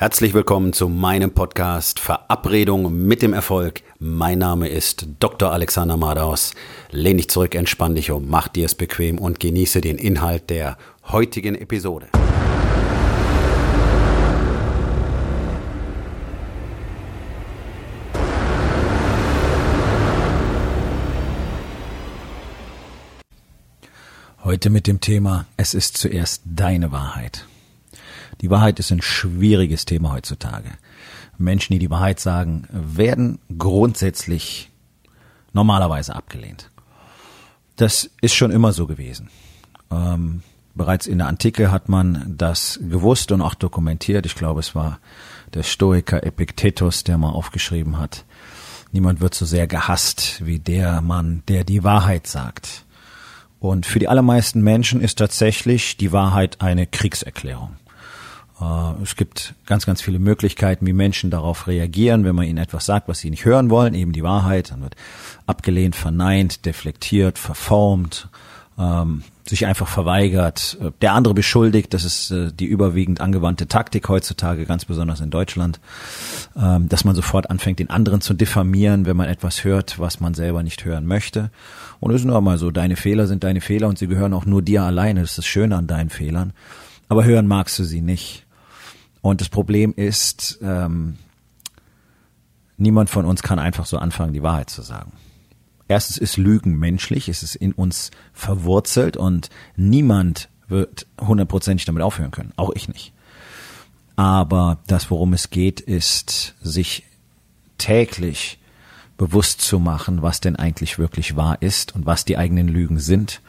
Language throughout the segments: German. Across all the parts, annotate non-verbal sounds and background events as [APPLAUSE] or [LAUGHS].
Herzlich willkommen zu meinem Podcast Verabredung mit dem Erfolg. Mein Name ist Dr. Alexander Madaus. Lehn dich zurück, entspann dich um, mach dir es bequem und genieße den Inhalt der heutigen Episode. Heute mit dem Thema Es ist zuerst deine Wahrheit. Die Wahrheit ist ein schwieriges Thema heutzutage. Menschen, die die Wahrheit sagen, werden grundsätzlich normalerweise abgelehnt. Das ist schon immer so gewesen. Ähm, bereits in der Antike hat man das gewusst und auch dokumentiert. Ich glaube, es war der Stoiker Epiktetus, der mal aufgeschrieben hat, niemand wird so sehr gehasst wie der Mann, der die Wahrheit sagt. Und für die allermeisten Menschen ist tatsächlich die Wahrheit eine Kriegserklärung. Äh, es gibt ganz, ganz viele Möglichkeiten, wie Menschen darauf reagieren, wenn man ihnen etwas sagt, was sie nicht hören wollen, eben die Wahrheit. Dann wird abgelehnt, verneint, deflektiert, verformt, ähm, sich einfach verweigert, äh, der andere beschuldigt. Das ist äh, die überwiegend angewandte Taktik heutzutage, ganz besonders in Deutschland, ähm, dass man sofort anfängt, den anderen zu diffamieren, wenn man etwas hört, was man selber nicht hören möchte. Und es ist nur mal so, deine Fehler sind deine Fehler und sie gehören auch nur dir alleine. Das ist das Schöne an deinen Fehlern. Aber hören magst du sie nicht. Und das Problem ist, ähm, niemand von uns kann einfach so anfangen, die Wahrheit zu sagen. Erstens ist Lügen menschlich, es ist in uns verwurzelt und niemand wird hundertprozentig damit aufhören können, auch ich nicht. Aber das, worum es geht, ist, sich täglich bewusst zu machen, was denn eigentlich wirklich wahr ist und was die eigenen Lügen sind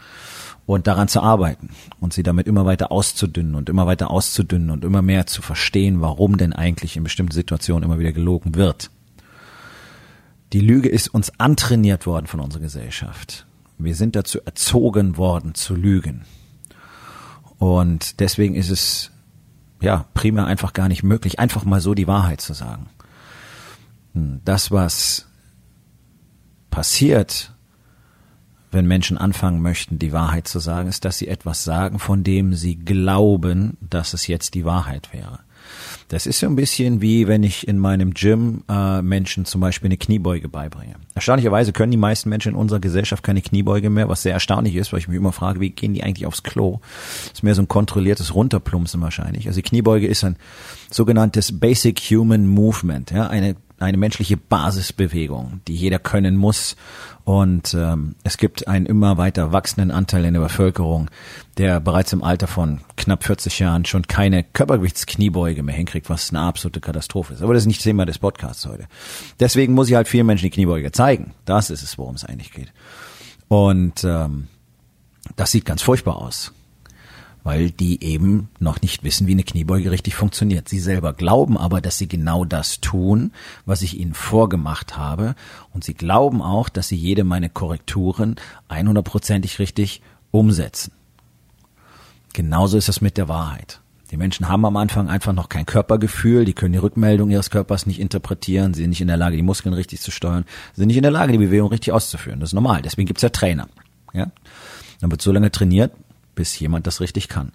und daran zu arbeiten und sie damit immer weiter auszudünnen und immer weiter auszudünnen und immer mehr zu verstehen, warum denn eigentlich in bestimmten Situationen immer wieder gelogen wird. Die Lüge ist uns antrainiert worden von unserer Gesellschaft. Wir sind dazu erzogen worden zu lügen. Und deswegen ist es ja primär einfach gar nicht möglich, einfach mal so die Wahrheit zu sagen. Hm, das, was passiert, wenn Menschen anfangen möchten, die Wahrheit zu sagen, ist, dass sie etwas sagen, von dem sie glauben, dass es jetzt die Wahrheit wäre. Das ist so ein bisschen wie wenn ich in meinem Gym äh, Menschen zum Beispiel eine Kniebeuge beibringe. Erstaunlicherweise können die meisten Menschen in unserer Gesellschaft keine Kniebeuge mehr, was sehr erstaunlich ist, weil ich mich immer frage, wie gehen die eigentlich aufs Klo? Das ist mehr so ein kontrolliertes Runterplumpsen wahrscheinlich. Also die Kniebeuge ist ein sogenanntes Basic Human Movement, ja, eine eine menschliche Basisbewegung, die jeder können muss. Und ähm, es gibt einen immer weiter wachsenden Anteil in der Bevölkerung, der bereits im Alter von knapp 40 Jahren schon keine Körpergewichtskniebeuge mehr hinkriegt, was eine absolute Katastrophe ist. Aber das ist nicht Thema des Podcasts heute. Deswegen muss ich halt vielen Menschen die Kniebeuge zeigen. Das ist es, worum es eigentlich geht. Und ähm, das sieht ganz furchtbar aus weil die eben noch nicht wissen, wie eine Kniebeuge richtig funktioniert. Sie selber glauben aber, dass sie genau das tun, was ich ihnen vorgemacht habe. Und sie glauben auch, dass sie jede meine Korrekturen 100%ig richtig umsetzen. Genauso ist es mit der Wahrheit. Die Menschen haben am Anfang einfach noch kein Körpergefühl, die können die Rückmeldung ihres Körpers nicht interpretieren, sie sind nicht in der Lage, die Muskeln richtig zu steuern, sie sind nicht in der Lage, die Bewegung richtig auszuführen. Das ist normal, deswegen gibt's ja Trainer. Ja? Dann wird so lange trainiert, bis jemand das richtig kann.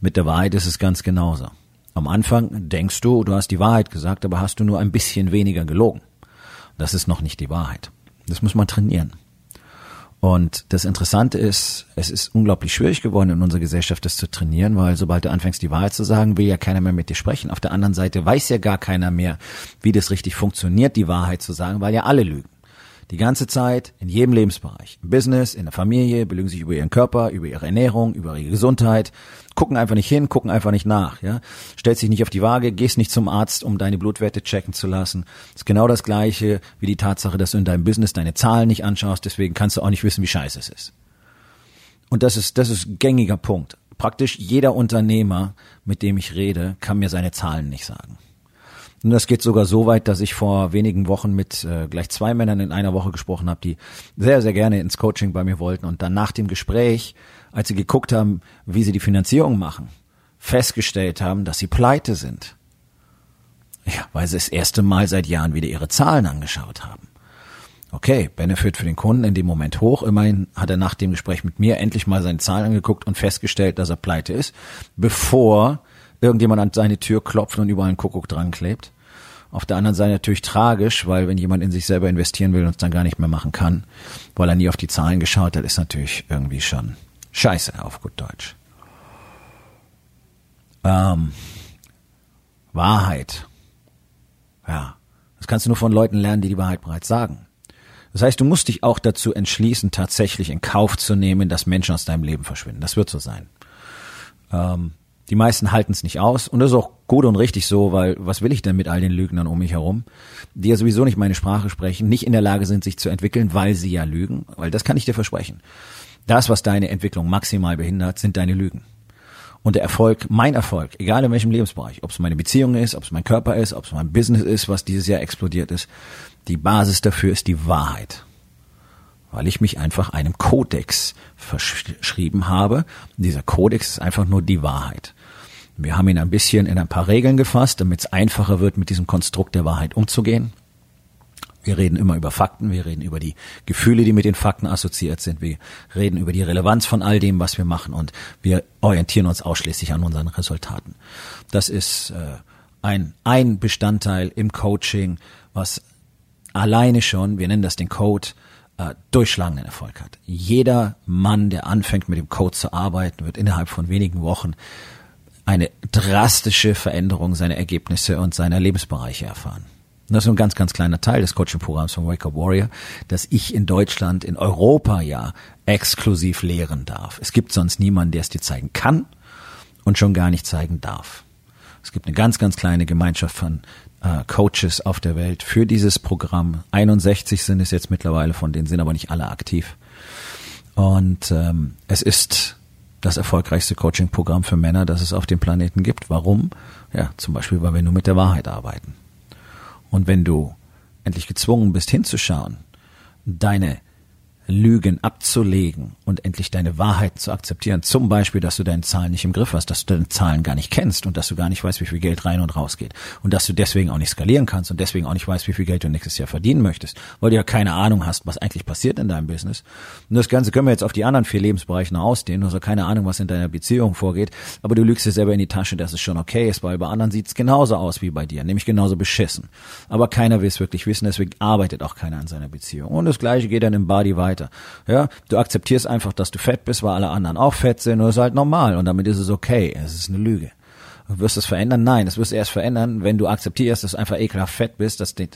Mit der Wahrheit ist es ganz genauso. Am Anfang denkst du, du hast die Wahrheit gesagt, aber hast du nur ein bisschen weniger gelogen. Das ist noch nicht die Wahrheit. Das muss man trainieren. Und das Interessante ist, es ist unglaublich schwierig geworden in unserer Gesellschaft, das zu trainieren, weil sobald du anfängst, die Wahrheit zu sagen, will ja keiner mehr mit dir sprechen. Auf der anderen Seite weiß ja gar keiner mehr, wie das richtig funktioniert, die Wahrheit zu sagen, weil ja alle lügen. Die ganze Zeit, in jedem Lebensbereich. Im Business, in der Familie, belügen sich über ihren Körper, über ihre Ernährung, über ihre Gesundheit, gucken einfach nicht hin, gucken einfach nicht nach, ja. Stellst dich nicht auf die Waage, gehst nicht zum Arzt, um deine Blutwerte checken zu lassen. Ist genau das Gleiche wie die Tatsache, dass du in deinem Business deine Zahlen nicht anschaust, deswegen kannst du auch nicht wissen, wie scheiße es ist. Und das ist, das ist gängiger Punkt. Praktisch jeder Unternehmer, mit dem ich rede, kann mir seine Zahlen nicht sagen. Und das geht sogar so weit, dass ich vor wenigen Wochen mit äh, gleich zwei Männern in einer Woche gesprochen habe, die sehr, sehr gerne ins Coaching bei mir wollten und dann nach dem Gespräch, als sie geguckt haben, wie sie die Finanzierung machen, festgestellt haben, dass sie pleite sind. Ja, weil sie das erste Mal seit Jahren wieder ihre Zahlen angeschaut haben. Okay, Benefit für den Kunden in dem Moment hoch. Immerhin hat er nach dem Gespräch mit mir endlich mal seine Zahlen angeguckt und festgestellt, dass er pleite ist, bevor irgendjemand an seine Tür klopft und überall einen Kuckuck dran klebt. Auf der anderen Seite natürlich tragisch, weil wenn jemand in sich selber investieren will und es dann gar nicht mehr machen kann, weil er nie auf die Zahlen geschaut hat, ist natürlich irgendwie schon scheiße auf gut Deutsch. Ähm, Wahrheit. Ja, das kannst du nur von Leuten lernen, die die Wahrheit bereits sagen. Das heißt, du musst dich auch dazu entschließen, tatsächlich in Kauf zu nehmen, dass Menschen aus deinem Leben verschwinden. Das wird so sein. Ähm, die meisten halten es nicht aus und das ist auch gut und richtig so, weil was will ich denn mit all den Lügnern um mich herum, die ja sowieso nicht meine Sprache sprechen, nicht in der Lage sind, sich zu entwickeln, weil sie ja lügen, weil das kann ich dir versprechen. Das, was deine Entwicklung maximal behindert, sind deine Lügen. Und der Erfolg, mein Erfolg, egal in welchem Lebensbereich, ob es meine Beziehung ist, ob es mein Körper ist, ob es mein Business ist, was dieses Jahr explodiert ist, die Basis dafür ist die Wahrheit weil ich mich einfach einem Kodex verschrieben habe. dieser Kodex ist einfach nur die Wahrheit. Wir haben ihn ein bisschen in ein paar Regeln gefasst, damit es einfacher wird, mit diesem Konstrukt der Wahrheit umzugehen. Wir reden immer über Fakten, wir reden über die Gefühle, die mit den Fakten assoziiert sind, wir reden über die Relevanz von all dem, was wir machen und wir orientieren uns ausschließlich an unseren Resultaten. Das ist äh, ein, ein Bestandteil im Coaching, was alleine schon, wir nennen das den Code, äh, durchschlagenden Erfolg hat. Jeder Mann, der anfängt mit dem Code zu arbeiten, wird innerhalb von wenigen Wochen eine drastische Veränderung seiner Ergebnisse und seiner Lebensbereiche erfahren. Das ist ein ganz, ganz kleiner Teil des Coaching-Programms von Wake Up Warrior, das ich in Deutschland, in Europa ja exklusiv lehren darf. Es gibt sonst niemanden, der es dir zeigen kann und schon gar nicht zeigen darf. Es gibt eine ganz, ganz kleine Gemeinschaft von äh, Coaches auf der Welt für dieses Programm. 61 sind es jetzt mittlerweile, von denen sind aber nicht alle aktiv. Und ähm, es ist das erfolgreichste Coaching-Programm für Männer, das es auf dem Planeten gibt. Warum? Ja, zum Beispiel, weil wir nur mit der Wahrheit arbeiten. Und wenn du endlich gezwungen bist hinzuschauen, deine Lügen abzulegen und endlich deine Wahrheit zu akzeptieren. Zum Beispiel, dass du deine Zahlen nicht im Griff hast, dass du deine Zahlen gar nicht kennst und dass du gar nicht weißt, wie viel Geld rein und raus geht. Und dass du deswegen auch nicht skalieren kannst und deswegen auch nicht weißt, wie viel Geld du nächstes Jahr verdienen möchtest, weil du ja keine Ahnung hast, was eigentlich passiert in deinem Business. Und das Ganze können wir jetzt auf die anderen vier Lebensbereiche noch ausdehnen. Du hast keine Ahnung, was in deiner Beziehung vorgeht, aber du lügst dir selber in die Tasche, dass es schon okay ist, weil bei anderen sieht es genauso aus wie bei dir, nämlich genauso beschissen. Aber keiner will es wirklich wissen, deswegen arbeitet auch keiner an seiner Beziehung. Und das Gleiche geht dann im Body weiter. Ja, du akzeptierst einfach, dass du fett bist, weil alle anderen auch fett sind und das ist halt normal und damit ist es okay. Es ist eine Lüge. Du wirst es verändern? Nein, das wirst du erst verändern, wenn du akzeptierst, dass du einfach ekelhaft fett bist, dass, die,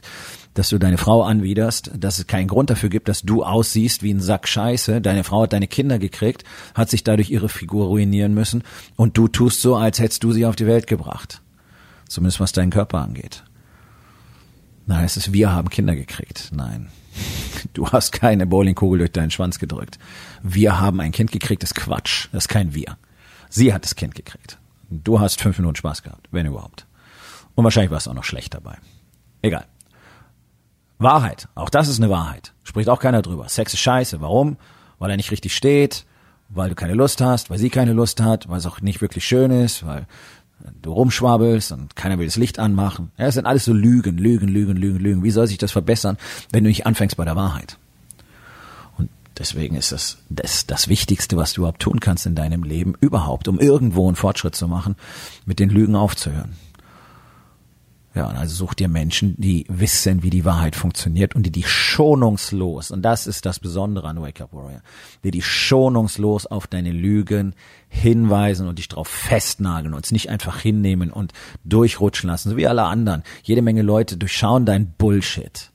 dass du deine Frau anwiderst, dass es keinen Grund dafür gibt, dass du aussiehst wie ein Sack Scheiße. Deine Frau hat deine Kinder gekriegt, hat sich dadurch ihre Figur ruinieren müssen und du tust so, als hättest du sie auf die Welt gebracht. Zumindest was deinen Körper angeht. Nein, es ist, wir haben Kinder gekriegt. Nein. Du hast keine Bowlingkugel durch deinen Schwanz gedrückt. Wir haben ein Kind gekriegt, das ist Quatsch. Das ist kein Wir. Sie hat das Kind gekriegt. Du hast fünf Minuten Spaß gehabt, wenn überhaupt. Und wahrscheinlich warst du auch noch schlecht dabei. Egal. Wahrheit. Auch das ist eine Wahrheit. Spricht auch keiner drüber. Sex ist scheiße. Warum? Weil er nicht richtig steht, weil du keine Lust hast, weil sie keine Lust hat, weil es auch nicht wirklich schön ist, weil du rumschwabelst und keiner will das Licht anmachen. Ja, das sind alles so Lügen, Lügen, Lügen, Lügen, Lügen. Wie soll sich das verbessern, wenn du nicht anfängst bei der Wahrheit? Und deswegen ist das, das das Wichtigste, was du überhaupt tun kannst in deinem Leben, überhaupt, um irgendwo einen Fortschritt zu machen, mit den Lügen aufzuhören. Ja, also such dir Menschen, die wissen, wie die Wahrheit funktioniert und die die schonungslos, und das ist das Besondere an Wake Up Warrior, die die schonungslos auf deine Lügen hinweisen und dich drauf festnageln und es nicht einfach hinnehmen und durchrutschen lassen, so wie alle anderen. Jede Menge Leute durchschauen dein Bullshit.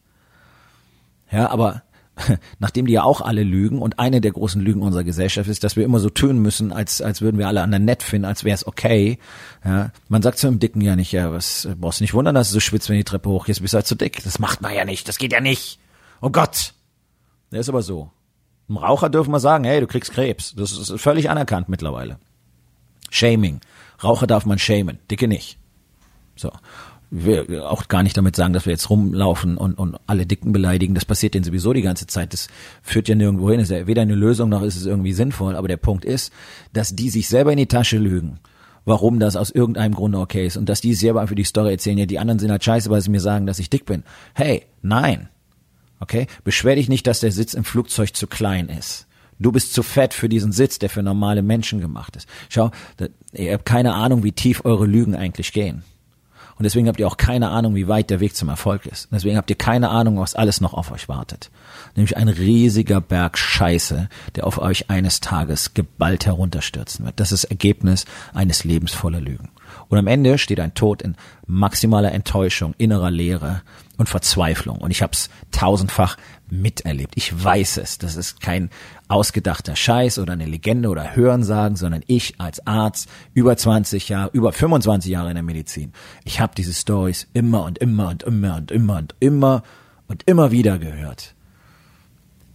Ja, aber [LAUGHS] nachdem die ja auch alle lügen und eine der großen Lügen unserer Gesellschaft ist, dass wir immer so tun müssen, als, als würden wir alle anderen nett finden, als wäre es okay. Ja, man sagt zu einem Dicken ja nicht, ja, was brauchst du nicht wundern, dass du so schwitzt, wenn die Treppe hochgehst, bist du halt zu dick. Das macht man ja nicht, das geht ja nicht. Oh Gott. Der ist aber so. Einem Raucher dürfen wir sagen, hey, du kriegst Krebs. Das ist völlig anerkannt mittlerweile. Shaming. Raucher darf man shamen, Dicke nicht. So wir auch gar nicht damit sagen, dass wir jetzt rumlaufen und, und alle Dicken beleidigen. Das passiert denen sowieso die ganze Zeit. Das führt ja nirgendwo hin. Das ist ja weder eine Lösung noch ist es irgendwie sinnvoll. Aber der Punkt ist, dass die sich selber in die Tasche lügen warum das aus irgendeinem Grunde okay ist und dass die selber einfach die Story erzählen, ja, die anderen sind halt scheiße, weil sie mir sagen, dass ich dick bin. Hey, nein. Okay? Beschwer dich nicht, dass der Sitz im Flugzeug zu klein ist. Du bist zu fett für diesen Sitz, der für normale Menschen gemacht ist. Schau, ihr habt keine Ahnung, wie tief eure Lügen eigentlich gehen. Und deswegen habt ihr auch keine Ahnung, wie weit der Weg zum Erfolg ist. Und deswegen habt ihr keine Ahnung, was alles noch auf euch wartet. Nämlich ein riesiger Berg Scheiße, der auf euch eines Tages geballt herunterstürzen wird. Das ist Ergebnis eines Lebens voller Lügen. Und am Ende steht ein Tod in maximaler Enttäuschung, innerer Leere und Verzweiflung. Und ich habe es tausendfach miterlebt. Ich weiß es. Das ist kein ausgedachter Scheiß oder eine Legende oder Hörensagen, sondern ich als Arzt über 20 Jahre, über 25 Jahre in der Medizin. Ich habe diese Stories immer und immer und immer und immer und immer und immer wieder gehört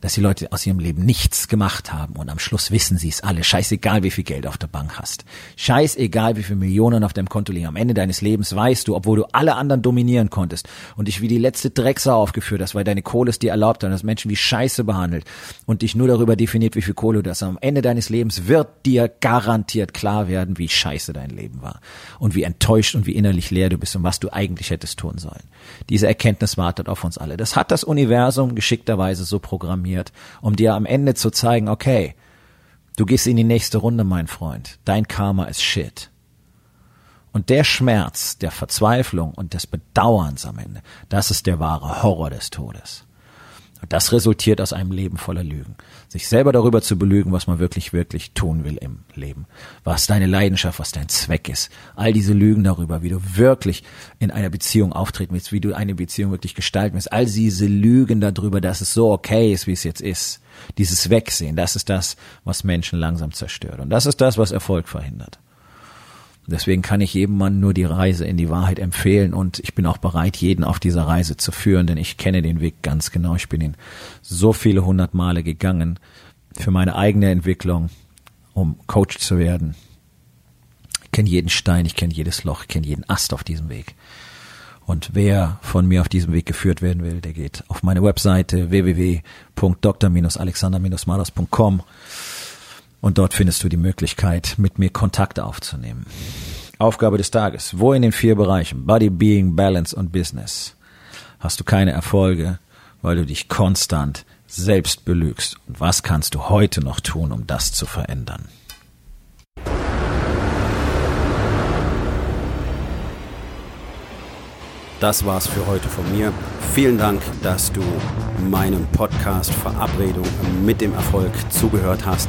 dass die Leute aus ihrem Leben nichts gemacht haben und am Schluss wissen sie es alle. Scheißegal, wie viel Geld auf der Bank hast. Scheißegal, wie viele Millionen auf deinem Konto liegen. Am Ende deines Lebens weißt du, obwohl du alle anderen dominieren konntest und dich wie die letzte Drecksau aufgeführt hast, weil deine Kohle es dir erlaubt hat und das Menschen wie Scheiße behandelt und dich nur darüber definiert, wie viel Kohle du hast. Am Ende deines Lebens wird dir garantiert klar werden, wie scheiße dein Leben war und wie enttäuscht und wie innerlich leer du bist und was du eigentlich hättest tun sollen. Diese Erkenntnis wartet auf uns alle. Das hat das Universum geschickterweise so programmiert programmiert, um dir am Ende zu zeigen, okay, du gehst in die nächste Runde, mein Freund. Dein Karma ist Shit. Und der Schmerz, der Verzweiflung und des Bedauerns am Ende, das ist der wahre Horror des Todes. Das resultiert aus einem Leben voller Lügen. Sich selber darüber zu belügen, was man wirklich, wirklich tun will im Leben. Was deine Leidenschaft, was dein Zweck ist. All diese Lügen darüber, wie du wirklich in einer Beziehung auftreten willst, wie du eine Beziehung wirklich gestalten willst. All diese Lügen darüber, dass es so okay ist, wie es jetzt ist. Dieses Wegsehen, das ist das, was Menschen langsam zerstört. Und das ist das, was Erfolg verhindert. Deswegen kann ich jedem Mann nur die Reise in die Wahrheit empfehlen und ich bin auch bereit, jeden auf dieser Reise zu führen, denn ich kenne den Weg ganz genau. Ich bin ihn so viele hundert Male gegangen für meine eigene Entwicklung, um Coach zu werden. Ich kenne jeden Stein, ich kenne jedes Loch, ich kenne jeden Ast auf diesem Weg. Und wer von mir auf diesem Weg geführt werden will, der geht auf meine Webseite www.dr-alexander-malos.com und dort findest du die Möglichkeit, mit mir Kontakt aufzunehmen. Aufgabe des Tages. Wo in den vier Bereichen Body, Being, Balance und Business hast du keine Erfolge, weil du dich konstant selbst belügst? Und was kannst du heute noch tun, um das zu verändern? Das war's für heute von mir. Vielen Dank, dass du meinem Podcast Verabredung mit dem Erfolg zugehört hast.